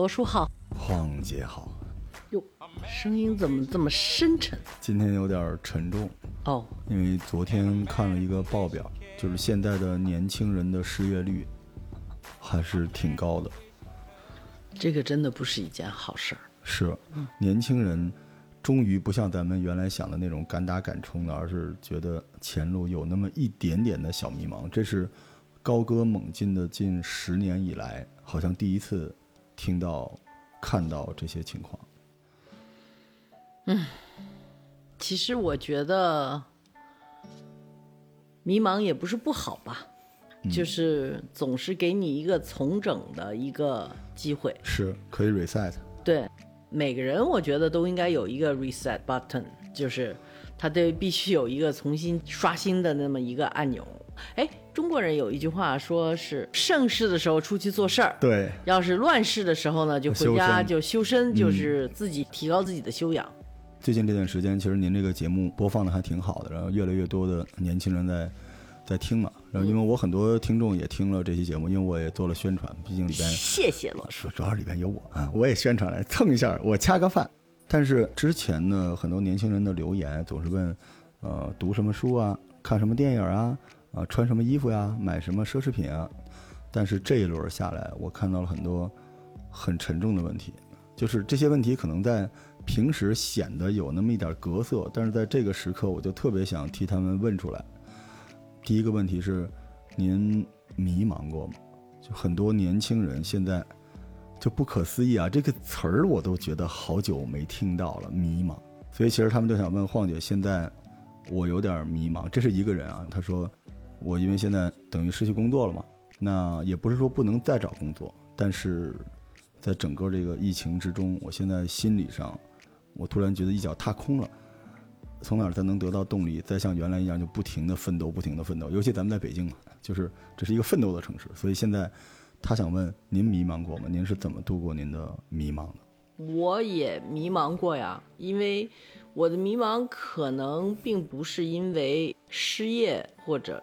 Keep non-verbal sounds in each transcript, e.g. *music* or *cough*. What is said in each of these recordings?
罗叔好，黄姐好，哟，声音怎么这么深沉？今天有点沉重哦，因为昨天看了一个报表，就是现在的年轻人的失业率还是挺高的。这个真的不是一件好事儿。是，年轻人终于不像咱们原来想的那种敢打敢冲的，而是觉得前路有那么一点点的小迷茫。这是高歌猛进的近十年以来，好像第一次听到、看到这些情况。嗯其实我觉得迷茫也不是不好吧，就是总是给你一个重整的一个机会。是可以 reset。对，每个人我觉得都应该有一个 reset button，就是他得必须有一个重新刷新的那么一个按钮。哎，中国人有一句话说是盛世的时候出去做事儿，对，要是乱世的时候呢，就回家就修身，就是自己提高自己的修养。最近这段时间，其实您这个节目播放的还挺好的，然后越来越多的年轻人在在听嘛。然后因为我很多听众也听了这期节目，因为我也做了宣传，毕竟里边谢谢罗叔。主主要是里边有我啊，我也宣传来蹭一下，我掐个饭。但是之前呢，很多年轻人的留言总是问，呃，读什么书啊，看什么电影啊，啊，穿什么衣服呀，买什么奢侈品啊。但是这一轮下来，我看到了很多很沉重的问题，就是这些问题可能在平时显得有那么一点格色，但是在这个时刻，我就特别想替他们问出来。第一个问题是，您迷茫过吗？就很多年轻人现在就不可思议啊，这个词儿我都觉得好久没听到了，迷茫。所以其实他们就想问晃姐，现在我有点迷茫。这是一个人啊，他说我因为现在等于失去工作了嘛，那也不是说不能再找工作，但是在整个这个疫情之中，我现在心理上，我突然觉得一脚踏空了。从哪儿才能得到动力，再像原来一样就不停的奋斗，不停的奋斗？尤其咱们在北京嘛，就是这是一个奋斗的城市，所以现在他想问您迷茫过吗？您是怎么度过您的迷茫的？我也迷茫过呀，因为我的迷茫可能并不是因为失业或者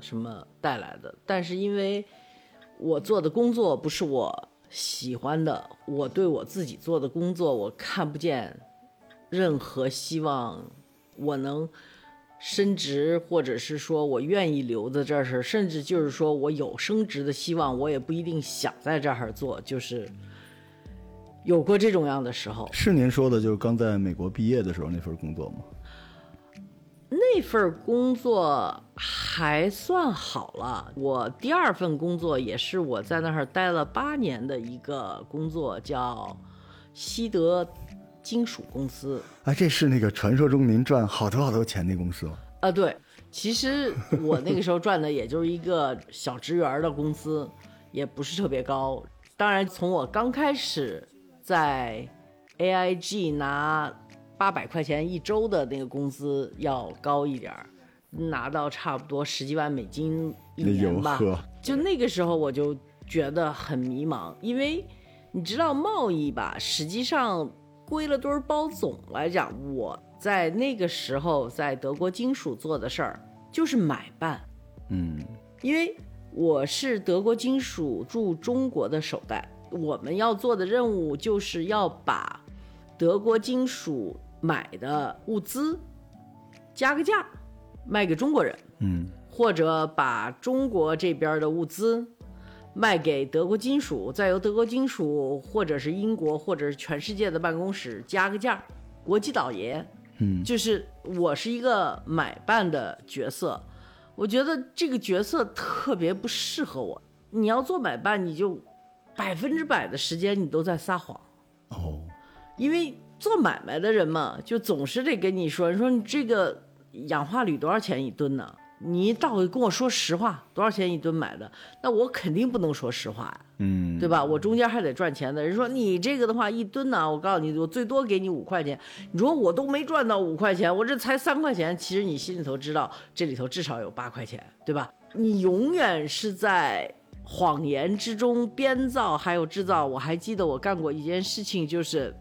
什么带来的，但是因为我做的工作不是我喜欢的，我对我自己做的工作我看不见任何希望，我能升职，或者是说我愿意留在这儿，甚至就是说我有升职的希望，我也不一定想在这儿做，就是有过这种样的时候。是您说的，就是刚在美国毕业的时候那份工作吗？那份工作还算好了，我第二份工作也是我在那儿待了八年的一个工作，叫西德金属公司。啊，这是那个传说中您赚好多好多钱那公司吗？啊，对，其实我那个时候赚的也就是一个小职员的工资，也不是特别高。当然，从我刚开始在 AIG 拿八百块钱一周的那个工资要高一点儿，拿到差不多十几万美金一那年吧。就那个时候我就觉得很迷茫，因为你知道贸易吧，实际上归了堆儿包总来讲，我在那个时候在德国金属做的事儿就是买办，嗯，因为我是德国金属驻中国的首代，我们要做的任务就是要把德国金属买的物资加个价卖给中国人。嗯，或者把中国这边的物资卖给德国金属，再由德国金属或者是英国或者是全世界的办公室加个价，国际倒爷。嗯就是我是一个买办的角色，我觉得这个角色特别不适合我。你要做买办，你就百分之百的时间你都在撒谎。哦，因为做买卖的人嘛，就总是得跟你说，你说你这个氧化铝多少钱一吨呢？你到底跟我说实话，多少钱一吨买的？那我肯定不能说实话呀，嗯，对吧？我中间还得赚钱的。人说你这个的话，一吨呢，我告诉你，我最多给你五块钱。你说我都没赚到五块钱，我这才三块钱，其实你心里头知道，这里头至少有八块钱，对吧？你永远是在谎言之中编造，还有制造。我还记得我干过一件事情，就是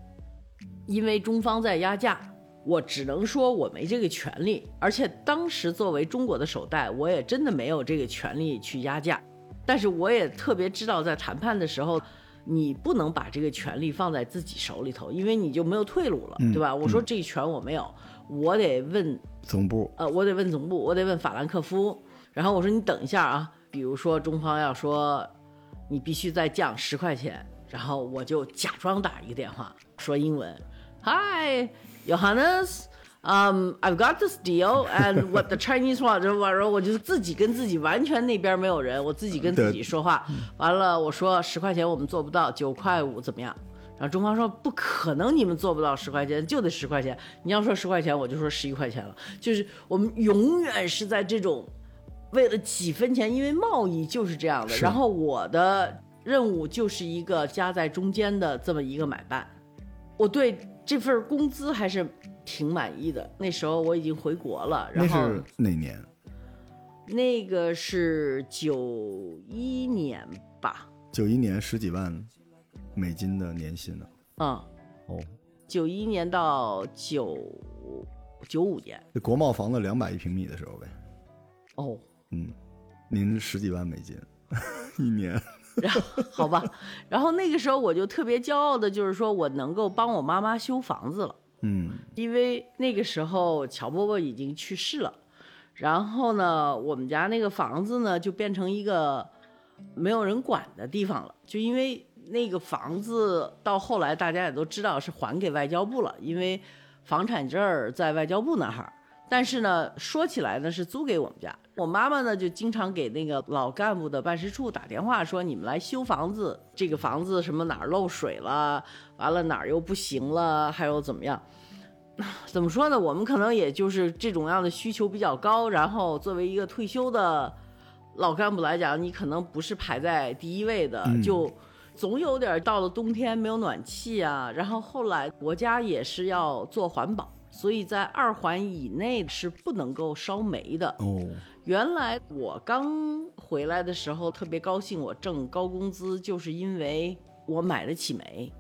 因为中方在压价，我只能说我没这个权利，而且当时作为中国的首代，我也真的没有这个权利去压价。但是我也特别知道，在谈判的时候，你不能把这个权利放在自己手里头，因为你就没有退路了，嗯对吧？我说这权我没有，我得问总部呃，我得问总部，我得问法兰克福。然后我说你等一下啊，比如说中方要说你必须再降十块钱，然后我就假装打一个电话说英文，Hi Johannes。Um, I've got this deal, and what the Chinese want，*laughs* 我就自己跟自己完全那边没有人，我自己跟自己说话。完了，我说十块钱我们做不到，九块五怎么样？然后中方说不可能，你们做不到十块钱，就得十块钱。你要说十块钱，我就说十一块钱了。就是我们永远是在这种为了几分钱，因为贸易就是这样的。然后我的任务就是一个夹在中间的这么一个买办。我对这份工资还是挺满意的。那时候我已经回国了，那然后是哪年？那个是九一年吧，九一年十几万美金的年薪呢。嗯，哦，九一年到九九五年，这国贸房子两百一平米的时候呗。哦，嗯，您十几万美金 *laughs* 一年。然后好吧，然后那个时候我就特别骄傲的，就是说我能够帮我妈妈修房子了，嗯因为那个时候乔伯伯已经去世了，然后呢，我们家那个房子呢就变成一个没有人管的地方了，就因为那个房子到后来大家也都知道是还给外交部了，因为房产证在外交部那儿。但是呢，说起来呢是租给我们家，我妈妈呢就经常给那个老干部的办事处打电话说，你们来修房子，这个房子什么哪儿漏水了，完了哪儿又不行了，还有怎么样？*sighs* 怎么说呢？我们可能也就是这种样的需求比较高，然后作为一个退休的老干部来讲，你可能不是排在第一位的，嗯就总有点到了冬天没有暖气啊。然后后来国家也是要做环保，所以在二环以内是不能够烧煤的。哦，原来我刚回来的时候特别高兴，我挣高工资，就是因为我买得起煤。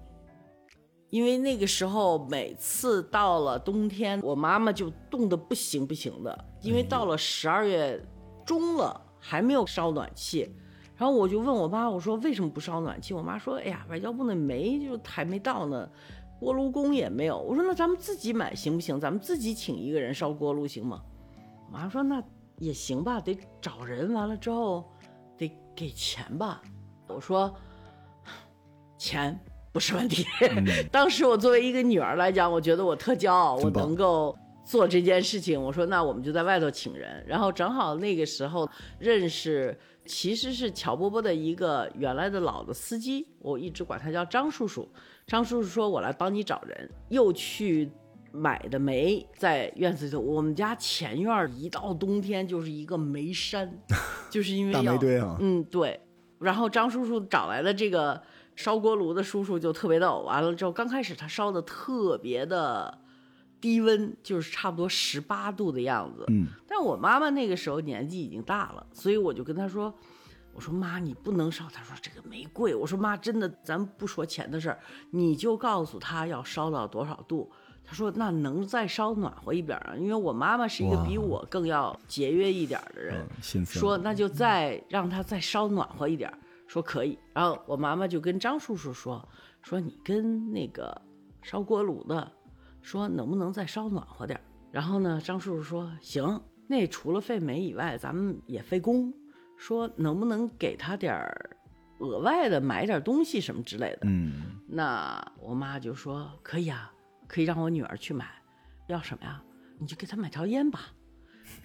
因为那个时候每次到了冬天，我妈妈就冻得不行不行的，因为到了十二月中了还没有烧暖气。然后我就问我妈，我说为什么不烧暖气？我妈说，哎呀，外交部那煤就还没到呢，锅炉工也没有。我说那咱们自己买行不行？咱们自己请一个人烧锅炉行吗？我妈说那也行吧，得找人，完了之后得给钱吧。我说钱不是问题。*laughs* 当时我作为一个女儿来讲，我觉得我特骄傲，我能够做这件事情。我说那我们就在外头请人，然后正好那个时候认识，其实是乔波波的一个原来的老的司机，我一直管他叫张叔叔。张叔叔说我来帮你找人，又去。买的煤在院子里头，我们家前院儿一到冬天就是一个煤山，就是因为大煤堆啊。嗯，对。然后张叔叔找来的这个烧锅炉的叔叔，就特别逗。完了之后，刚开始他烧的特别的低温，就是差不多十八度的样子。嗯，但我妈妈那个时候年纪已经大了，所以我就跟她说：“我说妈，你不能烧。”她说：“这个没贵。”我说：“妈，真的，咱不说钱的事儿，你就告诉她要烧到多少度。”她说：“那能再烧暖和一点啊？因为我妈妈是一个比我更要节约一点的人。说那就再让她再烧暖和一点儿，说可以。然后我妈妈就跟张叔叔说，说你跟那个烧锅炉的说能不能再烧暖和点儿。然后呢，张叔叔说行，那除了费煤以外，咱们也费工，说能不能给他点儿额外的买点东西什么之类的。嗯，那我妈就说可以啊，可以让我女儿去买，要什么呀？你就给她买条烟吧。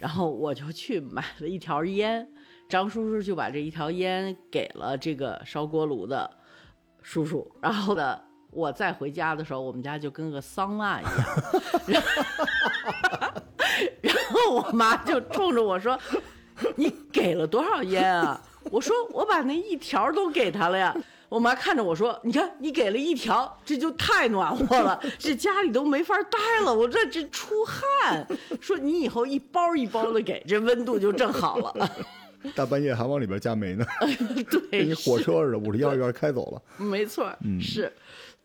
然后我就去买了一条烟，张叔叔就把这一条烟给了这个烧锅炉的叔叔。然后呢，我再回家的时候，我们家就跟个桑拿一样。*laughs* 然后我妈就冲着我说：“你给了多少烟啊？”我说：“我把那一条都给他了呀。”我妈看着我说：“你看，你给了一条，这就太暖和了，这家里都没法待了。我这这出汗。说你以后一包一包的给，这温度就正好了。*laughs* 大半夜还往里边加煤呢，对，跟火车似的，五十幺院开走了。没错，是。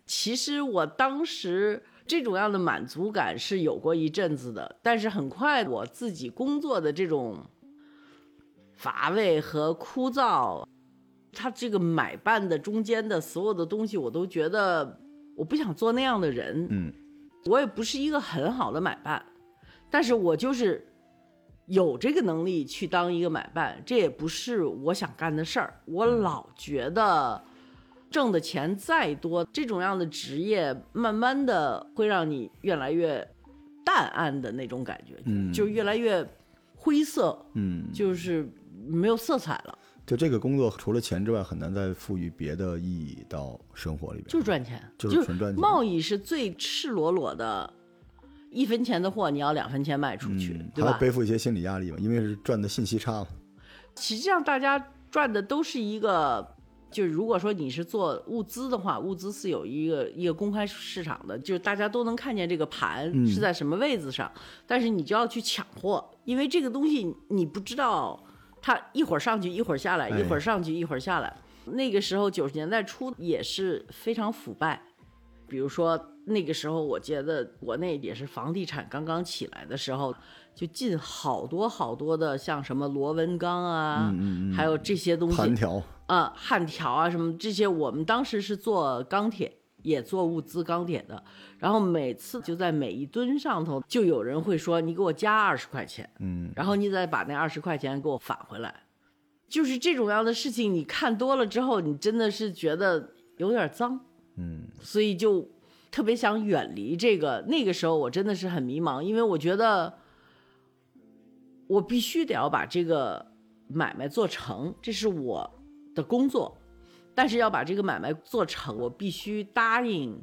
其实我当时这种样的满足感是有过一阵子的，但是很快我自己工作的这种乏味和枯燥，他这个买办的中间的所有的东西，我都觉得我不想做那样的人。嗯，我也不是一个很好的买办，但是我就是有这个能力去当一个买办，这也不是我想干的事儿。我老觉得挣的钱再多，这种样的职业，慢慢的会让你越来越淡暗的那种感觉，嗯就越来越灰色，嗯，就是没有色彩了，就这个工作除了钱之外，很难再赋予别的意义到生活里边。就是赚钱，就是纯赚钱贸易是最赤裸裸的，一分钱的货你要两分钱卖出去，嗯，对吧？还要背负一些心理压力嘛，因为是赚的信息差嘛。实际上大家赚的都是一个，就是如果说你是做物资的话，物资是有一个一个公开市场的，就是大家都能看见这个盘嗯是在什么位置上，但是你就要去抢货，因为这个东西你不知道它一会儿上去一会儿下来，哎一会儿上去一会儿下来。那个时候九十年代初也是非常腐败，比如说那个时候，我觉得国内也是房地产刚刚起来的时候，就进好多好多的像什么螺纹钢啊，嗯嗯还有这些东西焊条，啊，焊条啊什么这些，我们当时是做钢铁，也做物资钢铁的。然后每次就在每一吨上头，就有人会说你给我加二十块钱，嗯，然后你再把那二十块钱给我返回来。就是这种样的事情，你看多了之后，你真的是觉得有点脏，嗯，所以就特别想远离这个。那个时候我真的是很迷茫，因为我觉得我必须得要把这个买卖做成，这是我的工作。但是要把这个买卖做成，我必须答应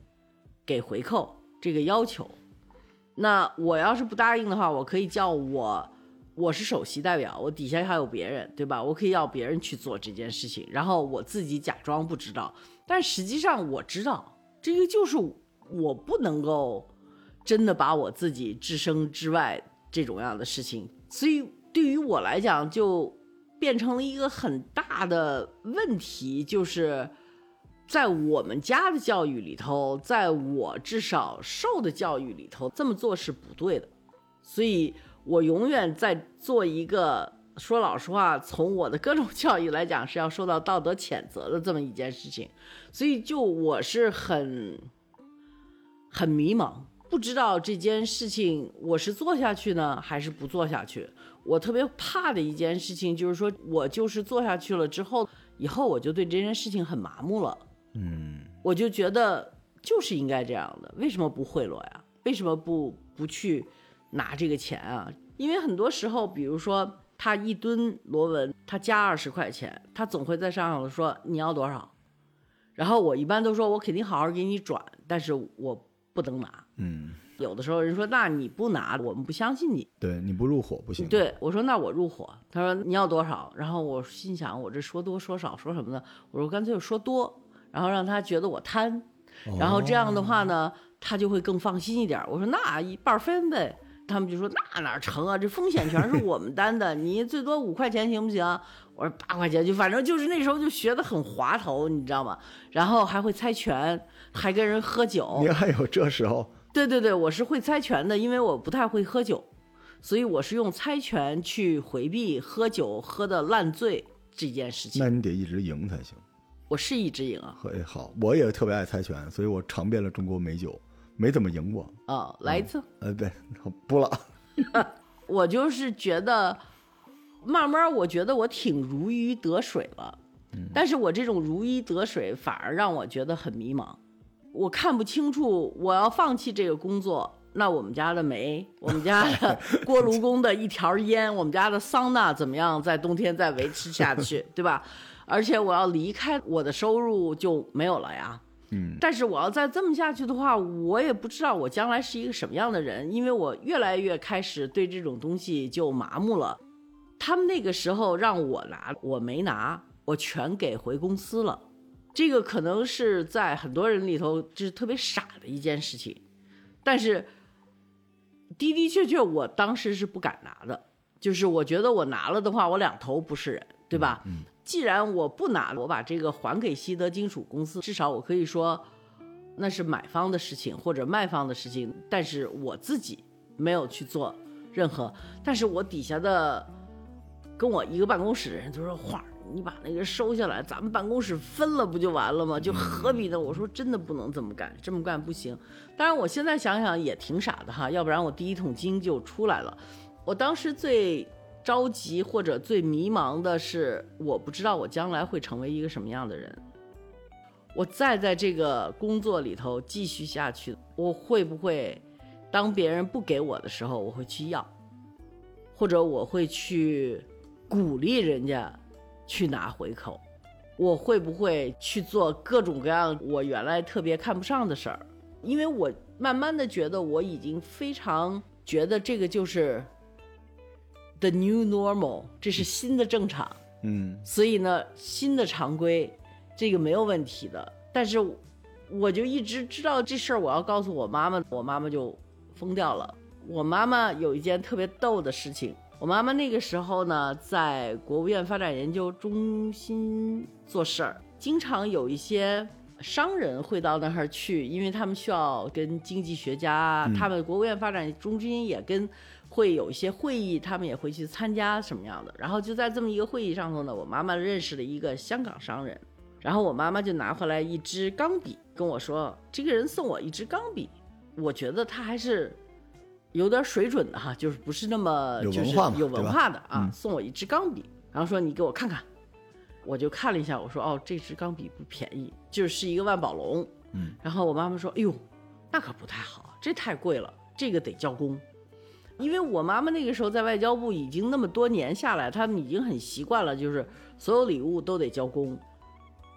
给回扣这个要求。那我要是不答应的话，我可以叫我我是首席代表，我底下还有别人，对吧？我可以要别人去做这件事情，然后我自己假装不知道，但实际上我知道，这个就是我不能够真的把我自己置身之外这种样的事情，所以对于我来讲，就变成了一个很大的问题，就是。在我们家的教育里头，在我至少受的教育里头，这么做是不对的。所以我永远在做一个说老实话，从我的各种 *laughs* 教育来讲是要受到道德谴责的这么一件事情。所以就我是很很迷茫，不知道这件事情我是做下去呢，还是不做下去。我特别怕的一件事情就是说，我就是做下去了之后，以后我就对这件事情很麻木了。嗯，我就觉得就是应该这样的，为什么不贿赂呀？为什么不不去拿这个钱啊？因为很多时候，比如说他一吨螺纹，他加二十块钱，他总会在上头说你要多少，然后我一般都说我肯定好好给你转，但是我不能拿。嗯，有的时候人说那你不拿，我们不相信你。对，你不入伙不行。，对我说那我入伙，他说你要多少？然后我心想我这说多说少说什么呢？我说干脆说多，然后让他觉得我贪，然后这样的话呢，他就会更放心一点。我说那一半分呗，他们就说那哪成啊？这风险全是我们担的，你最多五块钱行不行？我说八块钱就反正就是那时候就学的很滑头，你知道吗？然后还会猜拳，还跟人喝酒。您还有这时候，对对对，我是会猜拳的，因为我不太会喝酒，所以我是用猜拳去回避喝酒喝的烂醉这件事情。那你得一直赢才行。我是一直赢啊嘿，好，我也特别爱猜拳，所以我尝遍了中国美酒，没怎么赢过。啊、来一次。呃，对，不了。*laughs* 我就是觉得，慢慢我觉得我挺如鱼得水了，但是我这种如鱼得水反而让我觉得很迷茫，我看不清楚我要放弃这个工作。那我们家的煤，我们家的 *laughs* 锅炉工的一条烟，我们家的桑拿怎么样在冬天再维持下去，*laughs* 对吧？而且我要离开，我的收入就没有了呀。嗯，但是我要再这么下去的话，我也不知道我将来是一个什么样的人，因为我越来越开始对这种东西就麻木了。他们那个时候让我拿，我没拿，我全给回公司了。这个可能是在很多人里头就是特别傻的一件事情，但是的的确确，我当时是不敢拿的。就是我觉得我拿了的话，我两头不是人，对吧？既然我不拿，我把这个还给西德金属公司，至少我可以说那是买方的事情或者卖方的事情，但是我自己没有去做任何。但是我底下的跟我一个办公室的人都说：“花儿，你把那个收下来，咱们办公室分了不就完了吗？就何必呢？我说真的不能这么干，这么干不行。当然，我现在想想也挺傻的哈，要不然我第一桶金就出来了。我当时最着急或者最迷茫的是，我不知道我将来会成为一个什么样的人。我再在这个工作里头继续下去，我会不会当别人不给我的时候，我会去要，或者我会去鼓励人家去拿回扣？我会不会去做各种各样我原来特别看不上的事儿？因为我慢慢的觉得我已经非常觉得这个就是 the new normal，这是新的正常。嗯所以呢，新的常规，这个没有问题的。但是，我就一直知道这事儿，我要告诉我妈妈，我妈妈就疯掉了。我妈妈有一件特别逗的事情，我妈妈那个时候呢，在国务院发展研究中心做事儿，经常有一些商人会到那儿去，因为他们需要跟经济学家，他们国务院发展中心也跟会有一些会议，他们也会去参加什么样的。然后就在这么一个会议上头呢，我妈妈认识了一个香港商人，然后我妈妈就拿回来一支钢笔跟我说，这个人送我一支钢笔，我觉得他还是有点水准的哈，就是不是那么有就是有文文化的啊，嗯。送我一支钢笔，然后说你给我看看，我就看了一下，我说哦，这支钢笔不便宜，就是一个万宝龙，嗯，然后我妈妈说，哎呦，那可不太好，这太贵了，这个得交工。因为我妈妈那个时候在外交部已经那么多年下来，他们已经很习惯了，就是所有礼物都得交工。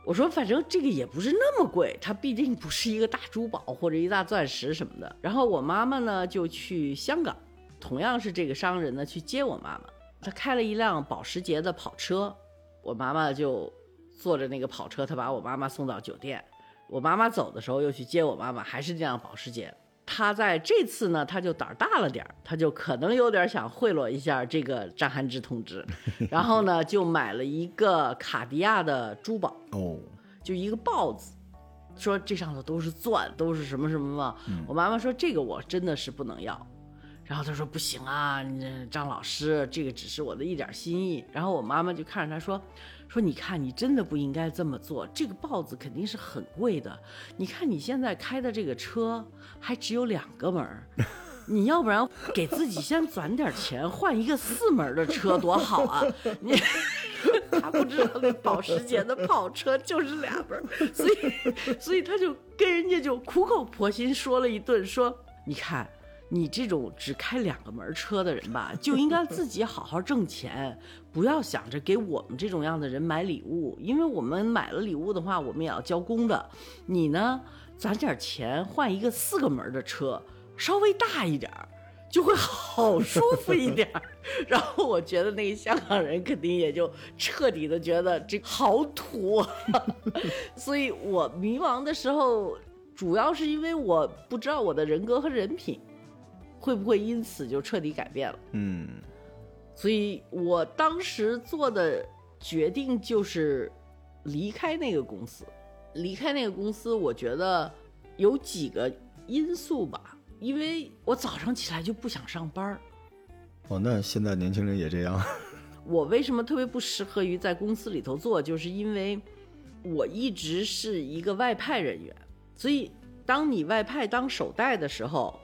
我说反正这个也不是那么贵，它毕竟不是一个大珠宝或者一大钻石什么的。然后我妈妈呢就去香港，同样是这个商人呢去接我妈妈，他开了一辆保时捷的跑车，我妈妈就坐着那个跑车，他把我妈妈送到酒店。我妈妈走的时候又去接我妈妈，还是那辆保时捷。他在这次呢，他就胆儿大了点儿，他就可能有点想贿赂一下这个张涵之同志，*laughs* 然后呢，就买了一个卡地亚的珠宝，哦，就一个豹子，说这上头都是钻，都是什么什么嘛。我妈妈说这个我真的是不能要，然后他说不行啊，你张老师，这个只是我的一点心意。然后我妈妈就看着他说，说你看你真的不应该这么做，这个豹子肯定是很贵的。你看你现在开的这个车还只有两个门儿。*laughs* 你要不然给自己先攒点钱，换一个四门的车多好啊！你他不知道那保时捷的跑车就是俩门，所以所以他就跟人家就苦口婆心说了一顿，说你看你这种只开两个门车的人吧，就应该自己好好挣钱，不要想着给我们这种样的人买礼物，因为我们买了礼物的话，我们也要交工的。你呢，攒点钱换一个四个门的车，稍微大一点儿。就会好舒服一点儿，然后我觉得那个香港人肯定也就彻底的觉得这好土、啊，所以我迷茫的时候，主要是因为我不知道我的人格和人品会不会因此就彻底改变了，嗯所以我当时做的决定就是离开那个公司。离开那个公司，我觉得有几个因素吧。因为我早上起来就不想上班儿，哦，那现在年轻人也这样，*laughs* 我为什么特别不适合于在公司里头做，就是因为我一直是一个外派人员，所以当你外派当手带的时候，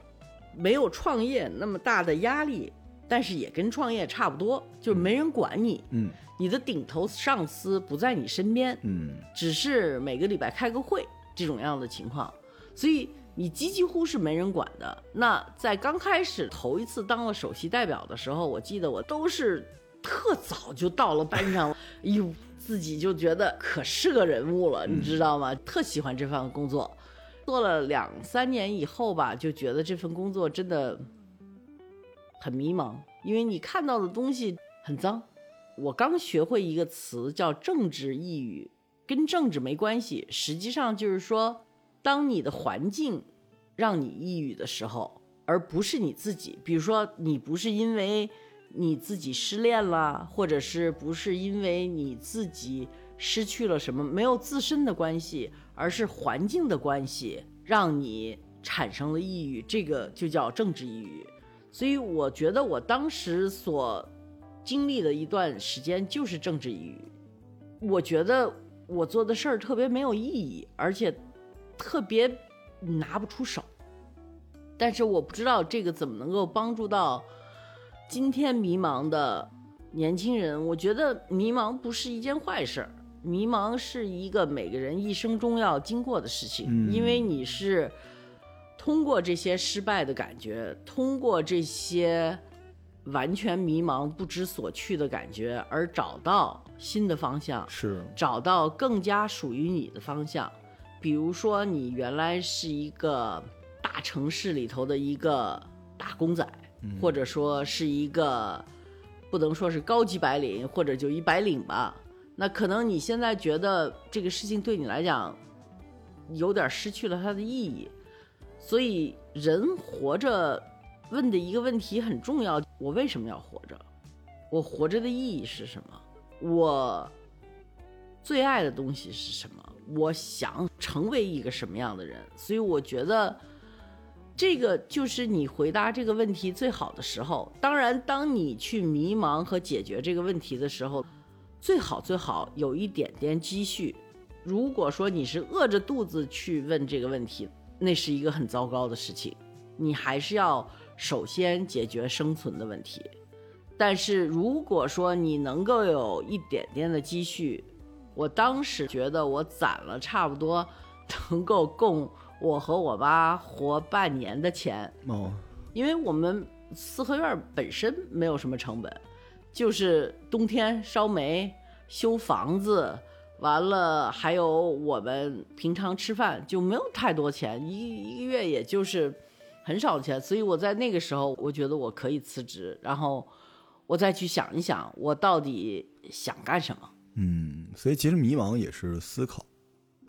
没有创业那么大的压力，但是也跟创业差不多，就是没人管你，嗯你的顶头上司不在你身边，嗯只是每个礼拜开个会这种样的情况，所以你几几乎是没人管的。那在刚开始头一次当了首席代表的时候，我记得我都是特早就到了班上，*laughs* 哎呦，自己就觉得可是个人物了，你知道吗？特喜欢这份工作。做了两三年以后吧，就觉得这份工作真的很迷茫，因为你看到的东西很脏。我刚学会一个词叫政治抑郁，跟政治没关系，实际上就是说，当你的环境让你抑郁的时候，而不是你自己。比如说，你不是因为你自己失恋了，或者是不是因为你自己失去了什么，没有自身的关系，而是环境的关系让你产生了抑郁，这个就叫政治抑郁。所以我觉得我当时所经历的一段时间就是政治抑郁，我觉得我做的事儿特别没有意义，而且特别拿不出手。但是我不知道这个怎么能够帮助到今天迷茫的年轻人。我觉得迷茫不是一件坏事儿，迷茫是一个每个人一生中要经过的事情，嗯因为你是通过这些失败的感觉，通过这些完全迷茫、不知所去的感觉，而找到新的方向，是，找到更加属于你的方向。比如说，你原来是一个大城市里头的一个打工仔，或者说是一个不能说是高级白领，或者就一白领吧。那可能你现在觉得这个事情对你来讲有点失去了它的意义，所以人活着问的一个问题很重要：我为什么要活着？我活着的意义是什么？我最爱的东西是什么？我想成为一个什么样的人？所以我觉得，这个就是你回答这个问题最好的时候。当然，当你去迷茫和解决这个问题的时候，最好最好有一点点积蓄。如果说你是饿着肚子去问这个问题，那是一个很糟糕的事情。你还是要首先解决生存的问题。但是如果说你能够有一点点的积蓄，我当时觉得我攒了差不多能够供我和我妈活半年的钱，哦，因为我们四合院本身没有什么成本，就是冬天烧煤、修房子，完了还有我们平常吃饭就没有太多钱，一一个月也就是很少钱，所以我在那个时候我觉得我可以辞职，然后我再去想一想我到底想干什么。嗯，所以其实迷茫也是思考，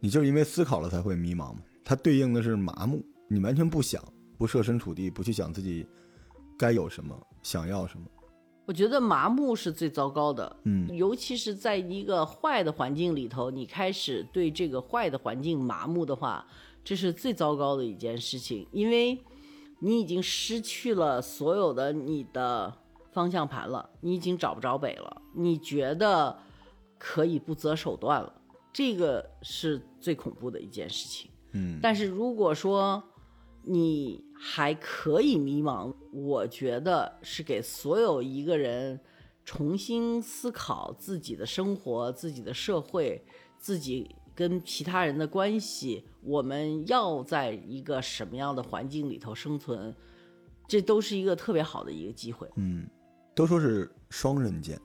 你就是因为思考了才会迷茫嘛。它对应的是麻木，你完全不想，不设身处地，不去想自己该有什么，想要什么。我觉得麻木是最糟糕的，嗯，尤其是在一个坏的环境里头，你开始对这个坏的环境麻木的话，这是最糟糕的一件事情，因为你已经失去了所有的你的方向盘了，你已经找不着北了，你觉得可以不择手段了，这个是最恐怖的一件事情。嗯，但是如果说你还可以迷茫，我觉得是给所有一个人重新思考自己的生活、自己的社会、自己跟其他人的关系，我们要在一个什么样的环境里头生存，这都是一个特别好的一个机会。嗯，都说是双刃剑。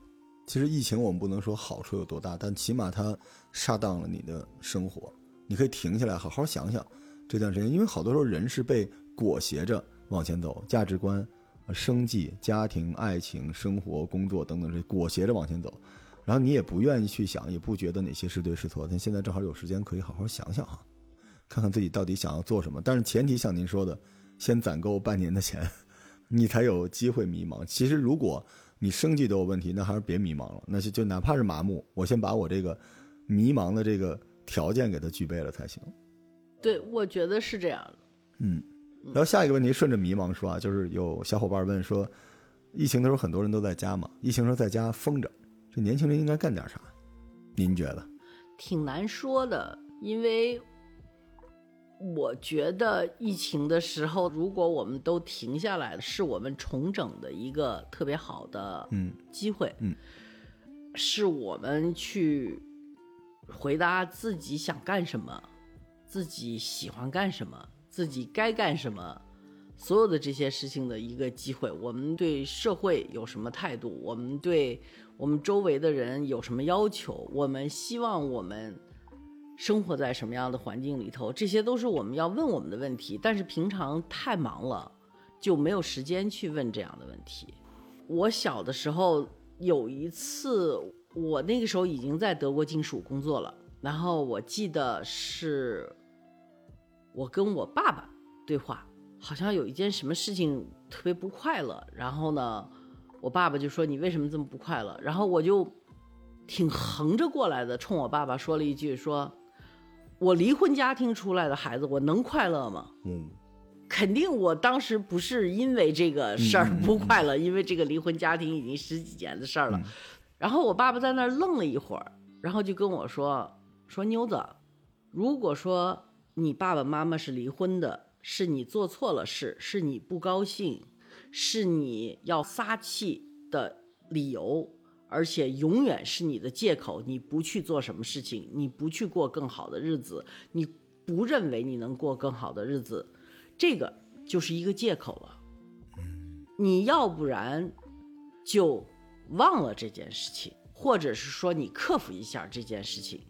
其实疫情我们不能说好处有多大，但起码它杀当了你的生活。你可以停下来，好好想想这段时间，因为好多时候人是被裹挟着往前走，价值观、生计、家庭、爱情、生活、工作等等，这裹挟着往前走。然后你也不愿意去想，也不觉得哪些是对是错。但现在正好有时间，可以好好想想哈，看看自己到底想要做什么。但是前提像您说的，先攒够半年的钱，*laughs* 你才有机会迷茫。其实如果你生计都有问题，那还是别迷茫了。那就就哪怕是麻木，我先把我这个迷茫的这个条件给它具备了才行。对，我觉得是这样的。嗯，然后下一个问题顺着迷茫说啊，就是有小伙伴问说，疫情的时候很多人都在家嘛，疫情时候在家封着，这年轻人应该干点啥？您觉得？挺难说的，因为我觉得疫情的时候，如果我们都停下来了，是我们重整的一个特别好的嗯机会，嗯，是我们去回答自己想干什么，自己喜欢干什么，自己该干什么。所有的这些事情的一个机会，我们对社会有什么态度？我们对我们周围的人有什么要求？我们希望我们生活在什么样的环境里头？这些都是我们要问我们的问题。但是平常太忙了，就没有时间去问这样的问题。我小的时候有一次，我那个时候已经在德国金属工作了，然后我记得是我跟我爸爸对话。好像有一件什么事情特别不快乐，然后呢，我爸爸就说：“你为什么这么不快乐？”然后我就挺横着过来的，冲我爸爸说了一句：“说我离婚家庭出来的孩子，我能快乐吗？”嗯肯定我当时不是因为这个事儿不快乐，因为这个离婚家庭已经十几年的事儿了。然后我爸爸在那儿愣了一会儿，然后就跟我说说妞子，如果说你爸爸妈妈是离婚的，是你做错了事，是你不高兴，是你要撒气的理由，而且永远是你的借口，你不去做什么事情，你不去过更好的日子，你不认为你能过更好的日子，这个就是一个借口了。你要不然就忘了这件事情，或者是说你克服一下这件事情，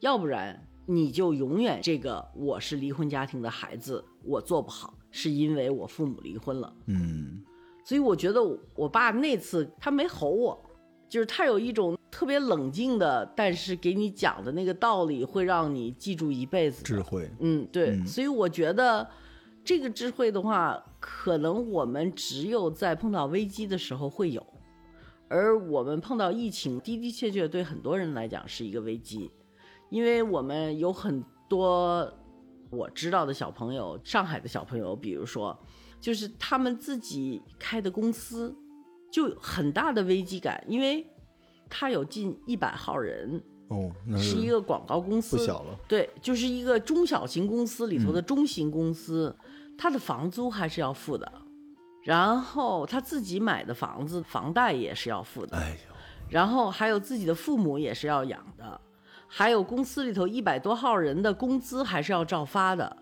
要不然你就永远这个我是离婚家庭的孩子，我做不好，是因为我父母离婚了。嗯所以我觉得我爸那次他没吼我，就是他有一种特别冷静的，但是给你讲的那个道理会让你记住一辈子。智慧，嗯，对，嗯所以我觉得这个智慧的话，可能我们只有在碰到危机的时候会有，而我们碰到疫情，的的确确对很多人来讲是一个危机，因为我们有很多我知道的小朋友，上海的小朋友，比如说，就是他们自己开的公司，就有很大的危机感，因为他有近一百号人，哦，那是一个广告公司，不小了。对，就是一个中小型公司里头的中型公司，他的房租还是要付的，然后他自己买的房子房贷也是要付的，哎呦，然后还有自己的父母也是要养的，还有公司里头一百多号人的工资还是要照发的。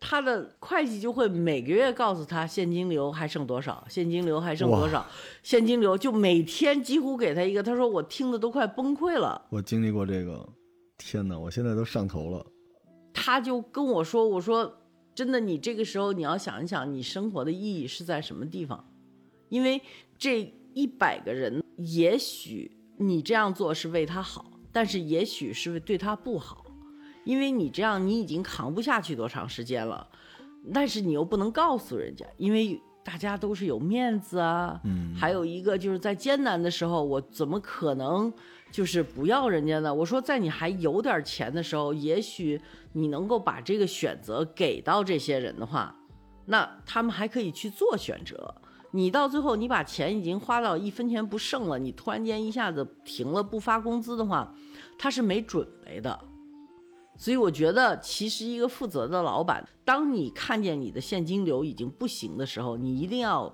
他的会计就会每个月告诉他现金流还剩多少，现金流还剩多少，现金流就每天几乎给他一个。他说我听的都快崩溃了。我经历过这个，天哪，我现在都上头了。他就跟我说：“我说真的，你这个时候你要想一想，你生活的意义是在什么地方？因为这一百个人，也许你这样做是为他好，但是也许是对他不好，因为你这样你已经扛不下去多长时间了，但是你又不能告诉人家，因为。”大家都是有面子啊，嗯，还有一个就是在艰难的时候，我怎么可能就是不要人家呢？我说，在你还有点钱的时候，也许你能够把这个选择给到这些人的话，那他们还可以去做选择。你到最后，你把钱已经花到一分钱不剩了，你突然间一下子停了不发工资的话，他是没准备的。所以我觉得，其实一个负责的老板，当你看见你的现金流已经不行的时候，你一定要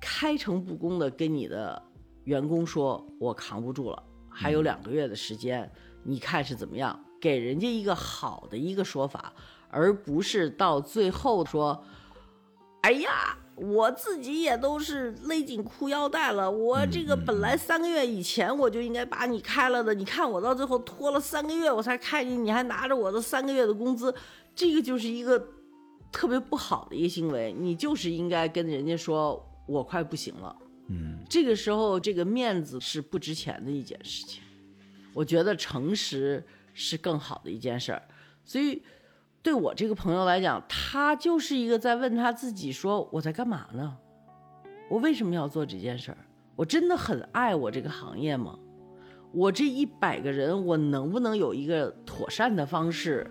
开诚布公的跟你的员工说：“我扛不住了，还有两个月的时间，你看是怎么样？”给人家一个好的一个说法，而不是到最后说：“哎呀，我自己也都是勒紧裤腰带了，我这个本来三个月以前我就应该把你开了的，你看我到最后拖了三个月我才开你，你还拿着我的三个月的工资，这个就是一个特别不好的一个行为。你就是应该跟人家说，我快不行了。嗯，这个时候这个面子是不值钱的一件事情，我觉得诚实是更好的一件事儿，所以。对我这个朋友来讲，他就是一个在问他自己说：“我在干嘛呢？我为什么要做这件事儿？我真的很爱我这个行业吗？我这一百个人，我能不能有一个妥善的方式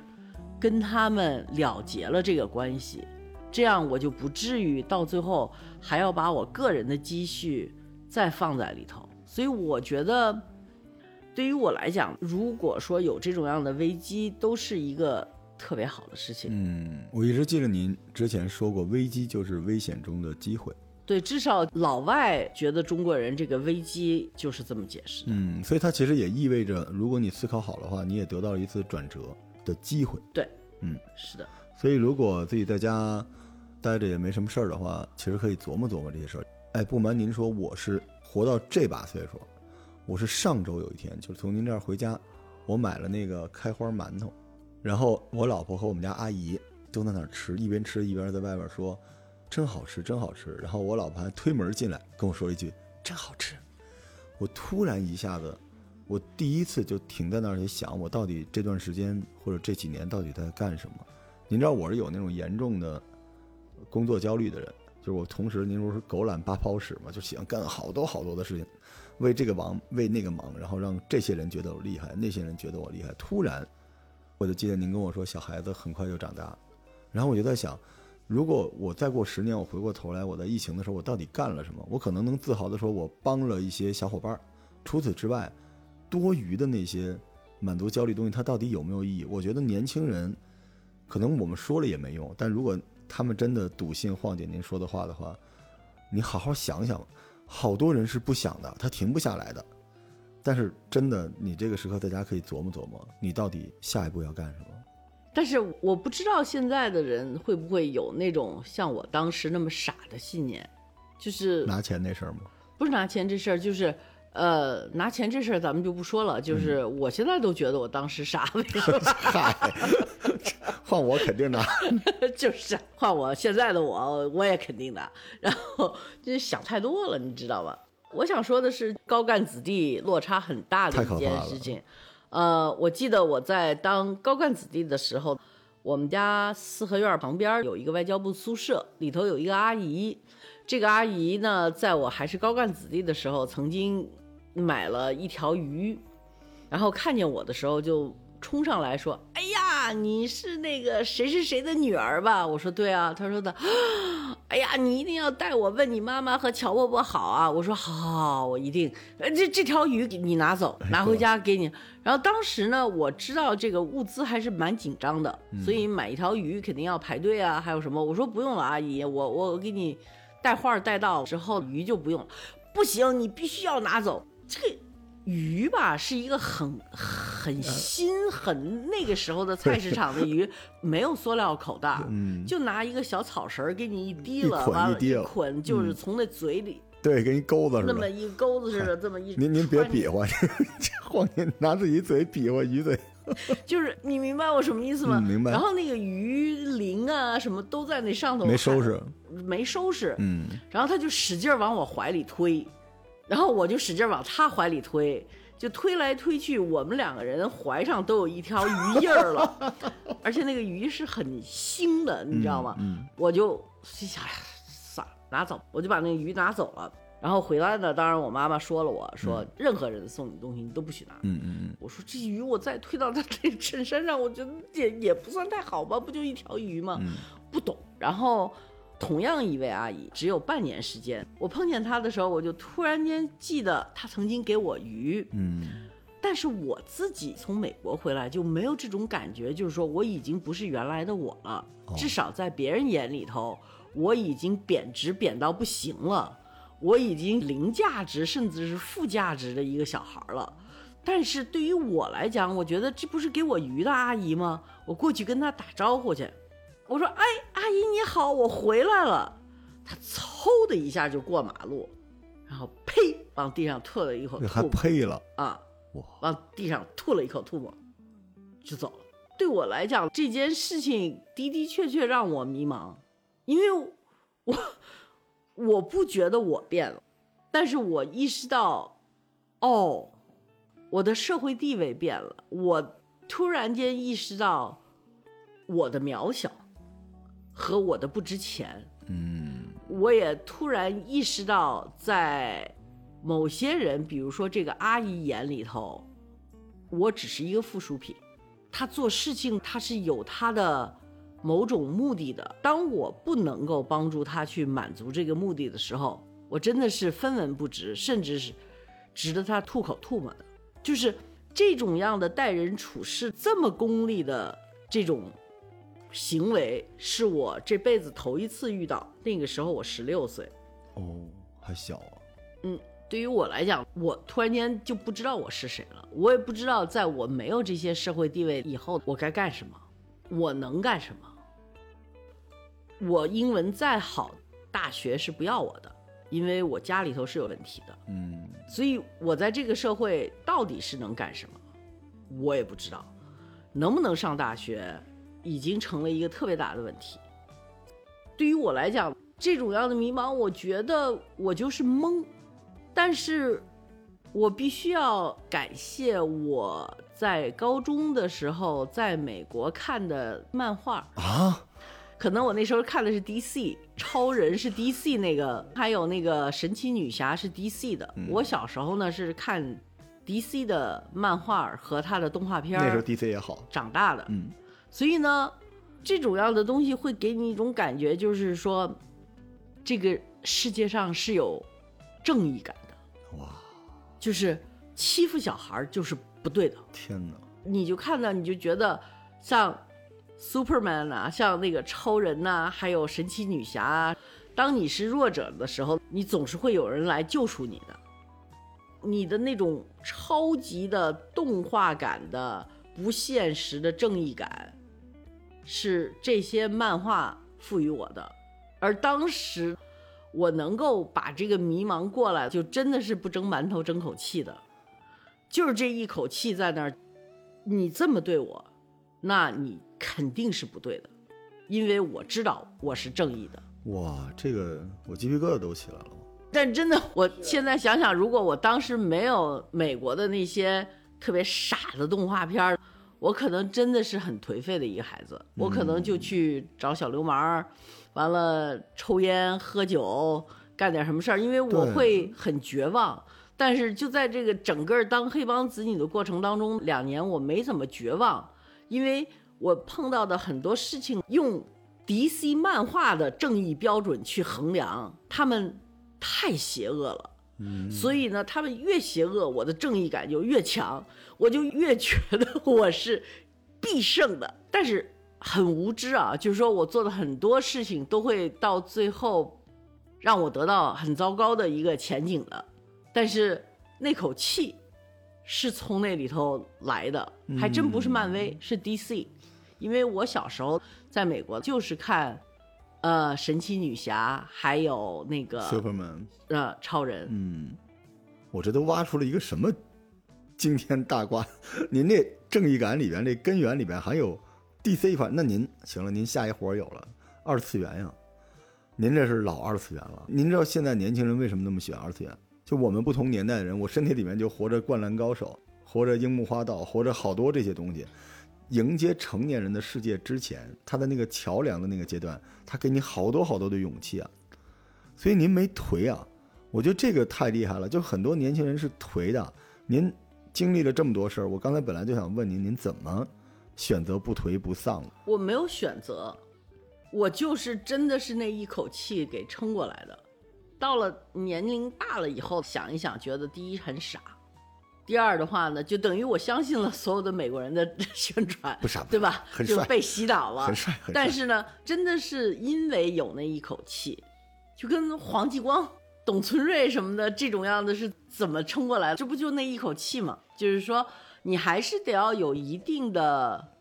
跟他们了结了这个关系？这样我就不至于到最后还要把我个人的积蓄再放在里头。所以我觉得，对于我来讲，如果说有这种样的危机，都是一个。特别好的事情。嗯，我一直记得您之前说过，危机就是危险中的机会。对，至少老外觉得中国人这个危机就是这么解释的。嗯，所以它其实也意味着，如果你思考好的话，你也得到了一次转折的机会。对，嗯，是的。所以如果自己在家待着也没什么事儿的话，其实可以琢磨琢磨这些事儿。哎，不瞒您说，我是活到这把岁数，我是上周有一天就是从您这儿回家，我买了那个开花馒头。然后我老婆和我们家阿姨都在那儿吃，一边吃一边在外边说：“真好吃，真好吃。”然后我老婆还推门进来跟我说一句：“真好吃。”我突然一下子，我第一次就停在那儿去想，我到底这段时间或者这几年到底在干什么？您知道我是有那种严重的工作焦虑的人，就是我同时您不是狗懒八泡屎嘛，就喜欢干好多好多的事情，为这个忙，为那个忙，然后让这些人觉得我厉害，那些人觉得我厉害。突然。我就记得您跟我说，小孩子很快就长大，然后我就在想，如果我再过十年，我回过头来，我在疫情的时候，我到底干了什么？我可能能自豪的说，我帮了一些小伙伴。除此之外，多余的那些满足焦虑东西，它到底有没有意义？我觉得年轻人可能我们说了也没用，但如果他们真的笃信晃姐您说的话的话，你好好想想，好多人是不想的，他停不下来的。但是真的，你这个时刻在家可以琢磨琢磨，你到底下一步要干什么？但是我不知道现在的人会不会有那种像我当时那么傻的信念，就是拿钱那事儿吗？不是拿钱这事儿，就是呃拿钱这事儿咱们就不说了。就是我现在都觉得我当时傻，为什么？嗨，换我肯定的。*laughs* 就是换我现在的我，我也肯定的。然后就是想太多了，你知道吧？我想说的是，高干子弟落差很大的一件事情。呃，我记得我在当高干子弟的时候，我们家四合院旁边有一个外交部宿舍，里头有一个阿姨。这个阿姨呢，在我还是高干子弟的时候，曾经买了一条鱼，然后看见我的时候就冲上来说：“哎呀，你是那个谁谁谁的女儿吧？”我说：“对啊。”她说的：“哎呀，你一定要带我问你妈妈和乔伯伯好啊！”我说：“好，好，好，我一定。呃，这这条鱼你拿走，拿回家给你。”然后当时呢，我知道这个物资还是蛮紧张的，所以买一条鱼肯定要排队啊，还有什么？我说不用了，阿姨，我我给你带话带到之后，鱼就不用了。不行，你必须要拿走这个。鱼吧是一个很很新很那个时候的菜市场的鱼，没有塑料口袋，*laughs* 嗯，就拿一个小草绳儿给你一提一了，完了。捆一捆，就是从那嘴里对，跟一钩子似的。那么一钩子似的这么一。您您别比划，*laughs* 这晃您拿自己嘴比划鱼嘴，*laughs* 就是你明白我什么意思吗？嗯明白。然后那个鱼鳞啊什么都在那上头，没收拾，没收拾，嗯，然后他就使劲儿往我怀里推，然后我就使劲往他怀里推，就推来推去，我们两个人怀上都有一条鱼印儿了，*laughs* 而且那个鱼是很腥的，你知道吗？嗯我就心想，算了，拿走，我就把那个鱼拿走了。然后回来呢，当然我妈妈说了我，说任何人送你东西你都不许拿。嗯嗯嗯，我说这鱼我再推到他这衬衫上，我觉得也也不算太好吧，不就一条鱼吗？嗯不懂。然后同样一位阿姨，只有半年时间，我碰见她的时候，我就突然间记得她曾经给我鱼，嗯。但是我自己从美国回来就没有这种感觉，就是说我已经不是原来的我了，哦。至少在别人眼里头，我已经贬值贬到不行了，我已经零价值甚至是负价值的一个小孩了。但是对于我来讲，我觉得这不是给我鱼的阿姨吗？我过去跟她打招呼去，我说：“哎，阿姨你好，我回来了。”他嗖的一下就过马路，然后呸往地上吐了一口吐沫。呸了，啊，哇，往地上吐了一口吐沫，就走了。对我来讲，这件事情的的确确让我迷茫，因为我我不觉得我变了，但是我意识到，哦，我的社会地位变了，我突然间意识到我的渺小和我的不值钱。嗯我也突然意识到，在某些人，比如说这个阿姨眼里头，我只是一个附属品。她做事情，她是有她的某种目的的。当我不能够帮助她去满足这个目的的时候，我真的是分文不值，甚至是值得她吐口唾沫的。就是这种样的待人处事这么功利的这种行为，是我这辈子头一次遇到。那个时候我十六岁，哦，还小啊，嗯对于我来讲，我突然间就不知道我是谁了，我也不知道在我没有这些社会地位以后，我该干什么，我能干什么。我英文再好，大学是不要我的，因为我家里头是有问题的。嗯所以我在这个社会到底是能干什么，我也不知道。能不能上大学，已经成了一个特别大的问题。对于我来讲，这种样的迷茫，我觉得我就是懵。但是，我必须要感谢我在高中的时候在美国看的漫画。啊，可能我那时候看的是 DC，超人是 DC 那个，还有那个神奇女侠是 DC 的。我小时候呢是看 DC 的漫画和他的动画片那时候 DC 也好，长大的，嗯所以呢，这种样的东西会给你一种感觉，就是说，这个世界上是有正义感的。哇，就是欺负小孩就是不对的。天哪！你就看到，你就觉得像 Superman 啊，像那个超人呐、还有神奇女侠啊，当你是弱者的时候，你总是会有人来救赎你的。你的那种超级的动画感的不现实的正义感，是这些漫画赋予我的。而当时我能够把这个迷茫过来，就真的是不争馒头争口气的，就是这一口气在那儿。你这么对我，那你肯定是不对的，因为我知道我是正义的。哇，这个我鸡皮疙瘩都起来了。但真的，我现在想想，如果我当时没有美国的那些特别傻的动画片儿，我可能真的是很颓废的一个孩子，我可能就去找小流氓儿，完了抽烟喝酒，干点什么事儿，因为我会很绝望。但是就在这个整个当黑帮子女的过程当中，两年我没怎么绝望，因为我碰到的很多事情用 DC 漫画的正义标准去衡量，他们太邪恶了。嗯，所以呢，他们越邪恶，我的正义感就越强，我就越觉得我是必胜的。但是很无知啊，就是说我做的很多事情都会到最后让我得到很糟糕的一个前景的。但是那口气是从那里头来的，还真不是漫威，是 DC。因为我小时候在美国就是看，呃，神奇女侠，还有那个 Superman，呃超人，嗯，我这都挖出了一个什么惊天大瓜？您这正义感里边这根源里边还有 DC 款，那您行了，您下一活有了二次元呀，您这是老二次元了。您知道现在年轻人为什么那么喜欢二次元？就我们不同年代的人，我身体里面就活着灌篮高手，活着樱木花道，活着好多这些东西。迎接成年人的世界之前，他的那个桥梁的那个阶段，他给你好多好多的勇气啊，所以您没颓啊，我觉得这个太厉害了。就很多年轻人是颓的，您经历了这么多事儿，我刚才本来就想问您，您怎么选择不颓不丧？我没有选择，我就是真的是那一口气给撑过来的。到了年龄大了以后，想一想，觉得第一很傻，第二的话呢，就等于我相信了所有的美国人的 *laughs* 宣传，不傻对吧？*laughs* 很帅就被洗脑了，很帅很帅但是呢，真的是因为有那一口气，就跟黄继光、董存瑞什么的这种样子是怎么撑过来的？这不就那一口气吗？就是说，你还是得要有一定的。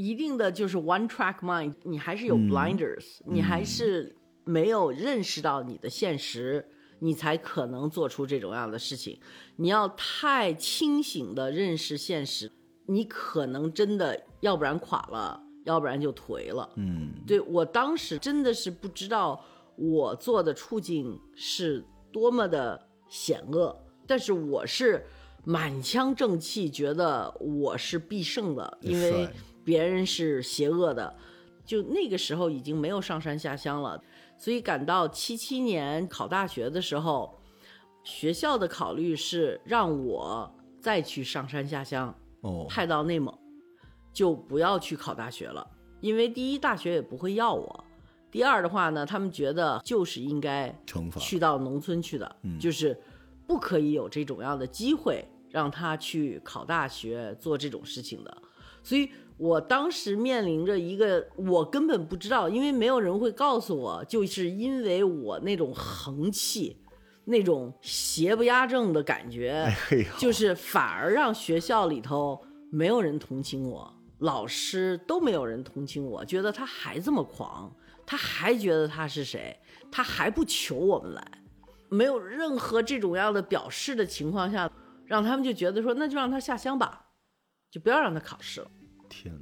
一定的就是 one track mind，你还是有嗯 blinders，、你还是没有认识到你的现实，你才可能做出这种样的事情。你要太清醒的认识现实，你可能真的要不然垮了，要不然就颓了。嗯，对我当时真的是不知道我做的处境是多么的险恶，但是我是满腔正气，觉得我是必胜的，因为别人是邪恶的。就那个时候已经没有上山下乡了，所以赶到七七年考大学的时候，学校的考虑是让我再去上山下乡，哦，派到内蒙，就不要去考大学了，因为第一大学也不会要我，第二的话呢，他们觉得就是应该惩罚去到农村去的，就是不可以有这种样的机会让他去考大学做这种事情的，所以我当时面临着一个我根本不知道，因为没有人会告诉我，就是因为我那种横气。那种邪不压正的感觉，哎，就是反而让学校里头没有人同情我，老师都没有人同情我，觉得他还这么狂，他还觉得他是谁，他还不求我们来，没有任何这种样的表示的情况下，让他们就觉得说那就让他下乡吧，就不要让他考试了。天哪，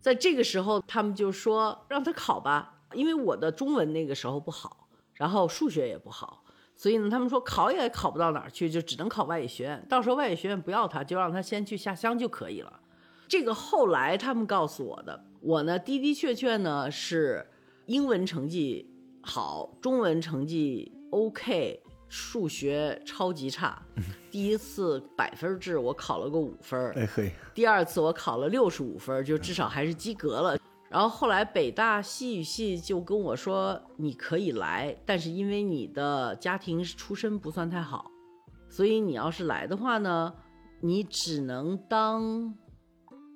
在这个时候，他们就说让他考吧，因为我的中文那个时候不好，然后数学也不好，所以呢，他们说考也考不到哪儿去，就只能考外语学院。到时候外语学院不要他，就让他先去下乡就可以了。这个后来他们告诉我的，我呢的的确确呢是英文成绩好，中文成绩 OK，数学超级差。第一次百分制我考了个五分儿，哎嘿，第二次我考了六十五分，就至少还是及格了。然后后来北大西语系就跟我说，你可以来，但是因为你的家庭出身不算太好，所以你要是来的话呢，你只能当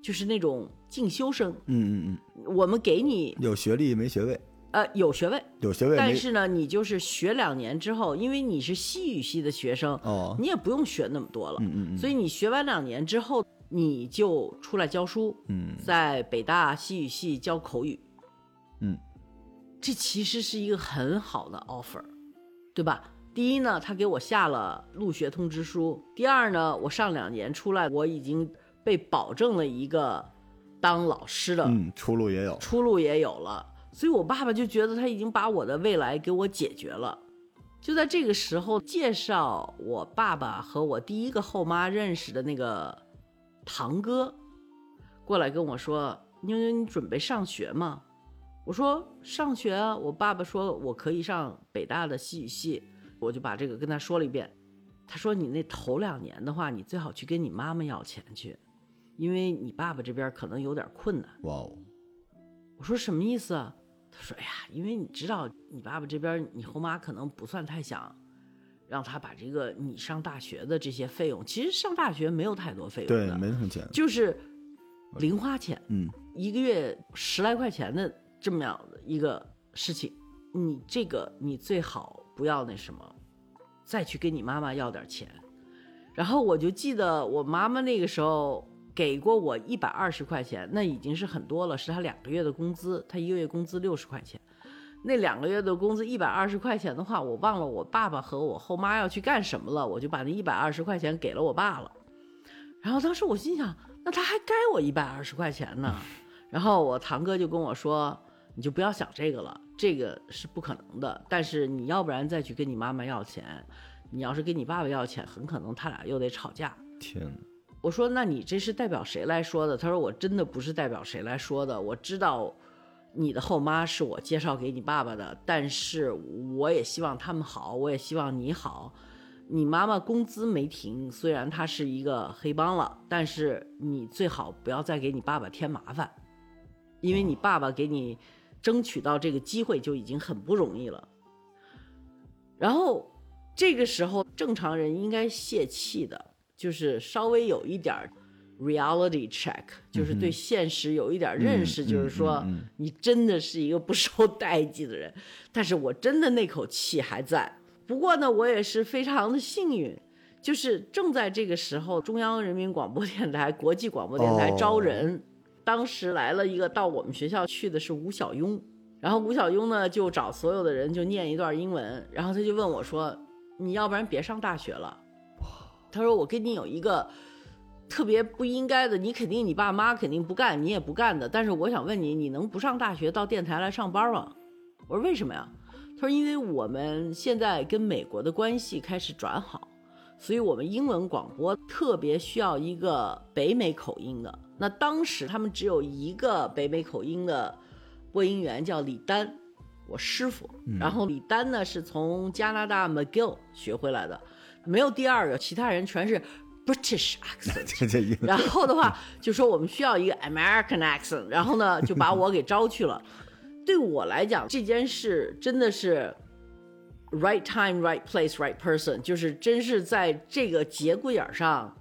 就是那种进修生。嗯嗯嗯我们给你嗯，有学历没学位，呃有学位，有学位但是呢，你就是学两年之后，因为你是西语系的学生，哦，你也不用学那么多了。嗯嗯嗯，所以你学完两年之后，你就出来教书，嗯在北大西语系教口语。嗯，这其实是一个很好的 offer，对吧？第一呢，他给我下了入学通知书；第二呢，我上两年出来，我已经被保证了一个当老师的嗯，出路也有，出路也有了。所以我爸爸就觉得他已经把我的未来给我解决了。就在这个时候，介绍我爸爸和我第一个后妈认识的那个堂哥过来跟我说：“妞妞，你准备上学吗？”我说：“上学啊。”我爸爸说：“我可以上北大的西语系。”我就把这个跟他说了一遍。他说：“你那头两年的话，你最好去跟你妈妈要钱去，因为你爸爸这边可能有点困难。”哇哦，我说什么意思啊？他说：“哎呀，因为你知道，你爸爸这边，你后妈可能不算太想让他把这个你上大学的这些费用，其实上大学没有太多费用对，的，没什么钱，就是零花钱，嗯一个月十来块钱的这么样的一个事情，你这个你最好不要那什么，再去跟你妈妈要点钱。然后我就记得我妈妈那个时候给过我一百二十块钱，那已经是很多了，是他两个月的工资，他一个月工资六十块钱。那两个月的工资一百二十块钱的话，我忘了我爸爸和我后妈要去干什么了，我就把那一百二十块钱给了我爸了。然后当时我心想，那他还该我一百二十块钱呢。*laughs* 然后我堂哥就跟我说：“你就不要想这个了，这个是不可能的。但是你要不然再去跟你妈妈要钱，你要是跟你爸爸要钱，很可能他俩又得吵架。”天哪，我说：“那你这是代表谁来说的？”他说：“我真的不是代表谁来说的，我知道你的后妈是我介绍给你爸爸的，但是我也希望他们好，我也希望你好。你妈妈工资没停，虽然她是一个黑帮了，但是你最好不要再给你爸爸添麻烦，因为你爸爸给你争取到这个机会就已经很不容易了。”然后这个时候，正常人应该泄气的，就是稍微有一点 reality check，就是对现实有一点认识，嗯就是说你真的是一个不受待见的人。但是我真的那口气还在。不过呢，我也是非常的幸运，就是正在这个时候，中央人民广播电台、国际广播电台哦招人，当时来了一个到我们学校去的是吴小庸。然后吴小庸呢就找所有的人就念一段英文，然后他就问我说：“你要不然别上大学了？”他说：“我跟你有一个特别不应该的，你肯定你爸妈肯定不干，你也不干的。但是我想问你，你能不上大学到电台来上班吗？”我说：“为什么呀？”他说：“因为我们现在跟美国的关系开始转好，所以我们英文广播特别需要一个北美口音的。那当时他们只有一个北美口音的播音员，叫李丹，我师傅。然后李丹呢是从加拿大 McGill 学回来的，没有第二个，其他人全是 British *laughs* accent。然后的话就说我们需要一个 American accent，然后呢就把我给招去了。*laughs* 对我来讲，这件事真的是 right time, right place, right person，就是真是在这个节骨眼儿上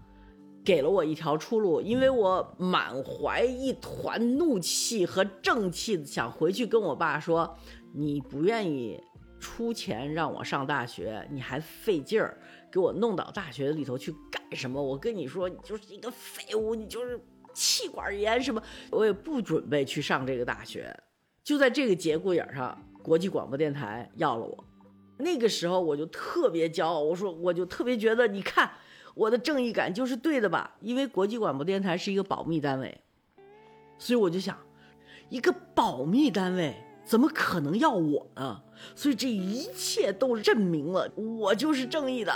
给了我一条出路，因为我满怀一团怒气和正气，想回去跟我爸说，你不愿意出钱让我上大学，你还费劲儿给我弄到大学里头去干什么？我跟你说，你就是一个废物，你就是气管炎什么，我也不准备去上这个大学。就在这个节骨眼上，国际广播电台要了我。那个时候我就特别骄傲，我说我就特别觉得，你看我的正义感就是对的吧？因为国际广播电台是一个保密单位，所以我就想，一个保密单位怎么可能要我呢？所以这一切都证明了我就是正义的。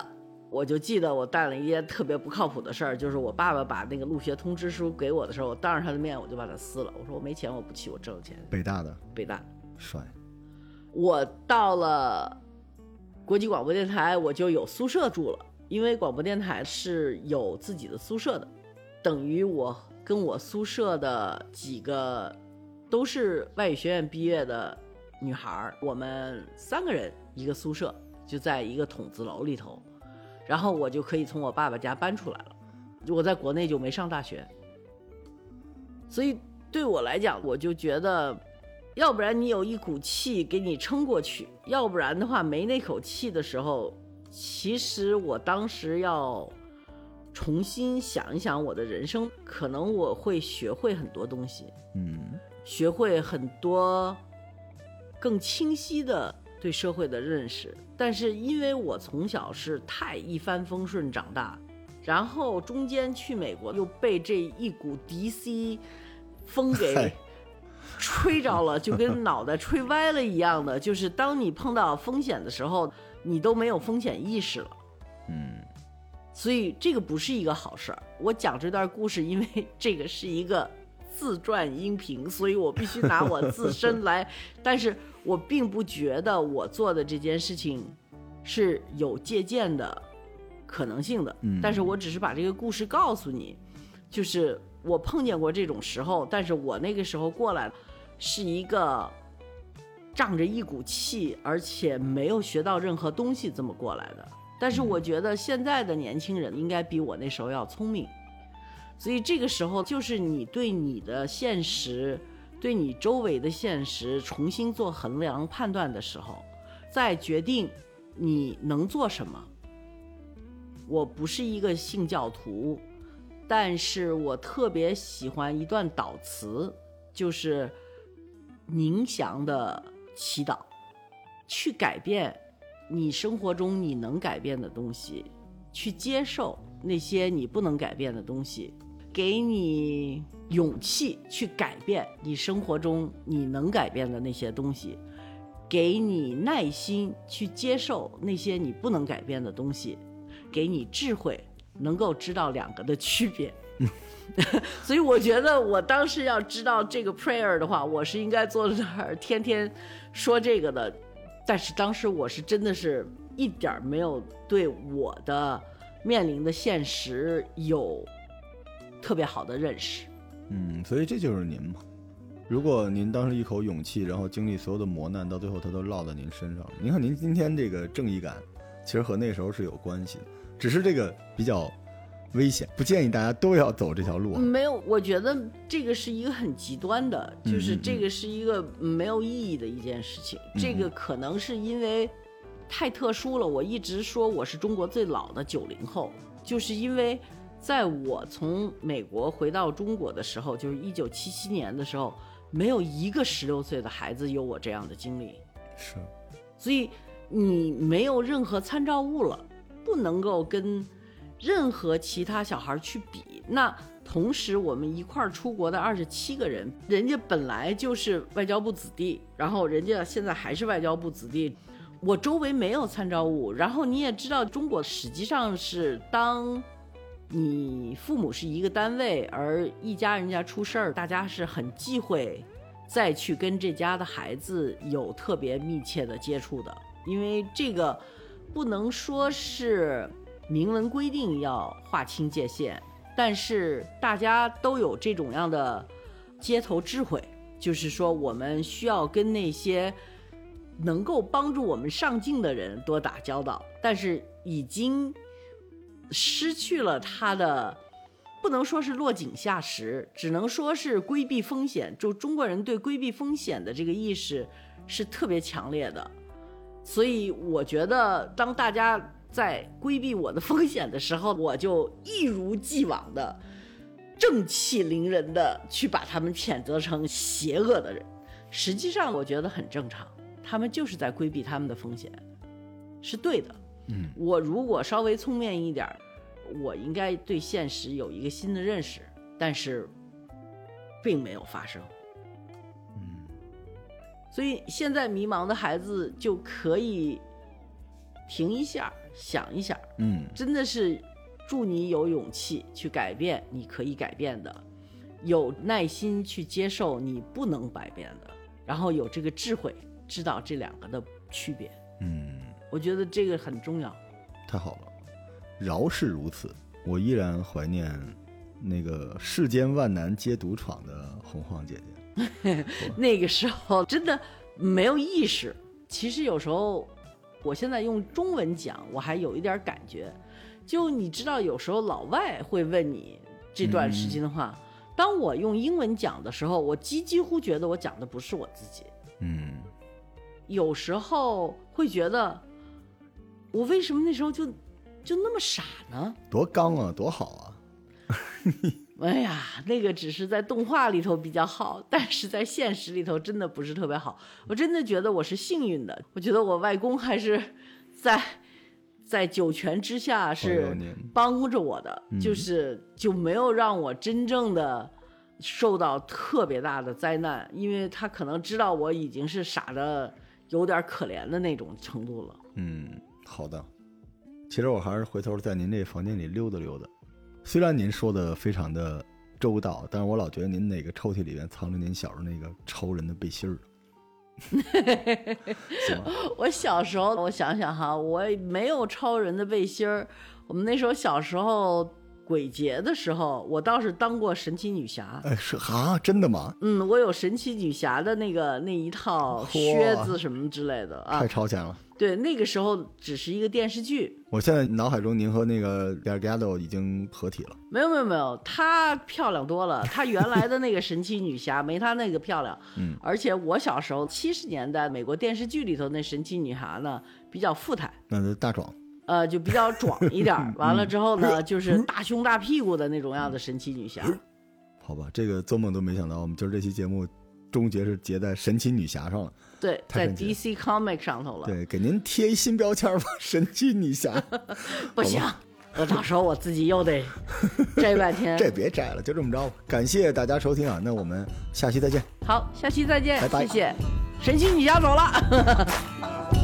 我就记得我干了一件特别不靠谱的事儿，就是我爸爸把那个入学通知书给我的时候，我当着他的面我就把它撕了。我说我没钱，我不去，我挣钱。北大的北大，帅，我到了国际广播电台，我就有宿舍住了，因为广播电台是有自己的宿舍的，等于我跟我宿舍的几个都是外语学院毕业的女孩儿，我们三个人一个宿舍，就在一个筒子楼里头。然后我就可以从我爸爸家搬出来了。我在国内就没上大学，所以对我来讲，我就觉得，要不然你有一股气给你撑过去，要不然的话没那口气的时候，其实我当时要重新想一想我的人生，可能我会学会很多东西，嗯学会很多更清晰的对社会的认识。但是因为我从小是太一帆风顺长大，然后中间去美国又被这一股 DC 风给吹着了，就跟脑袋吹歪了一样的。就是当你碰到风险的时候，你都没有风险意识了。嗯所以这个不是一个好事儿。我讲这段故事，因为这个是一个自传音频，所以我必须拿我自身来。*laughs* 但是我并不觉得我做的这件事情是有借鉴的可能性的。嗯但是我只是把这个故事告诉你，就是我碰见过这种时候，但是我那个时候过来是一个。仗着一股气，而且没有学到任何东西，这么过来的。但是我觉得现在的年轻人应该比我那时候要聪明，所以这个时候就是你对你的现实，对你周围的现实重新做衡量判断的时候，再决定你能做什么。我不是一个信教徒，但是我特别喜欢一段祷词，就是宁祥的祈祷，去改变你生活中你能改变的东西，去接受那些你不能改变的东西，给你勇气去改变你生活中你能改变的那些东西，给你耐心去接受那些你不能改变的东西，给你智慧能够知道两个的区别。*laughs* 所以我觉得我当时要知道这个 prayer 的话，我是应该坐在那儿天天说这个的。但是当时我是真的是一点没有对我的面临的现实有特别好的认识。嗯，所以这就是您嘛。如果您当时一口勇气，然后经历所有的磨难，到最后它都落在您身上。您看您今天这个正义感，其实和那时候是有关系的，只是这个比较危险，不建议大家都要走这条路啊。没有，我觉得这个是一个很极端的，就是这个是一个没有意义的一件事情。这个可能是因为太特殊了。我一直说我是中国最老的九零后，就是因为在我从美国回到中国的时候，就是一九七七年的时候，没有一个十六岁的孩子有我这样的经历。是，所以你没有任何参照物了，不能够跟任何其他小孩去比。那同时，我们一块儿出国的二十七个人，人家本来就是外交部子弟，然后人家现在还是外交部子弟。我周围没有参照物，然后你也知道，中国实际上是当你父母是一个单位，而一家人家出事儿，大家是很忌讳再去跟这家的孩子有特别密切的接触的，因为这个不能说是明文规定要划清界限，但是大家都有这种样的街头智慧，就是说我们需要跟那些能够帮助我们上进的人多打交道，但是已经失去了他的。不能说是落井下石，只能说是规避风险。就中国人对规避风险的这个意识是特别强烈的，所以我觉得当大家在规避我的风险的时候，我就一如既往的正气凌人的去把他们谴责成邪恶的人。实际上，我觉得很正常，他们就是在规避他们的风险，是对的。嗯，我如果稍微聪明一点儿。我应该对现实有一个新的认识，但是并没有发生。嗯，所以现在迷茫的孩子就可以停一下，想一想，嗯，真的是祝你有勇气去改变你可以改变的，有耐心去接受你不能改变的，然后有这个智慧知道这两个的区别。嗯，我觉得这个很重要。太好了。饶是如此，我依然怀念那个世间万难皆独闯的洪晃姐姐。*laughs* 那个时候真的没有意识。其实有时候，我现在用中文讲，我还有一点感觉。就你知道，有时候老外会问你这段时间的话，当我用英文讲的时候，我几几乎觉得我讲的不是我自己。嗯，有时候会觉得，我为什么那时候就就那么傻呢？多刚啊，多好啊！*laughs* 哎呀，那个只是在动画里头比较好，但是在现实里头真的不是特别好。我真的觉得我是幸运的，我觉得我外公还是在在九泉之下是帮着我的，嗯就是就没有让我真正的受到特别大的灾难，因为他可能知道我已经是傻的有点可怜的那种程度了。嗯，好的。其实我还是回头在您这房间里溜达溜达。虽然您说的非常的周到，但是我老觉得您哪个抽屉里面藏着您小时候那个超人的背心儿。*laughs* 我小时候，我想想哈，我没有超人的背心儿。我们那时候小时候鬼节的时候，我倒是当过神奇女侠。哎，是啊，真的吗？嗯，我有神奇女侠的那个那一套靴子什么之类的啊太。超前了。对，那个时候只是一个电视剧，我现在脑海中您和那个 g a r g a d o 已经合体了。没有没有没有，她漂亮多了。她原来的那个神奇女侠 *laughs* 没她那个漂亮。嗯，而且我小时候七十年代美国电视剧里头那神奇女侠呢比较富态。那就大壮，呃，就比较壮一点。*laughs* 完了之后呢，就是大胸大屁股的那种样的神奇女侠。好吧，这个做梦都没想到，我们今儿这期节目终结是结在神奇女侠上了。对，在 DC Comic 上头了。对，给您贴一新标签吧，神奇女侠。*laughs* 不行，我到时候我自己又得 *laughs* 摘半天。这别摘了，就这么着吧。感谢大家收听啊，那我们下期再见。好，下期再见，拜拜谢谢。神奇女侠走了。*laughs*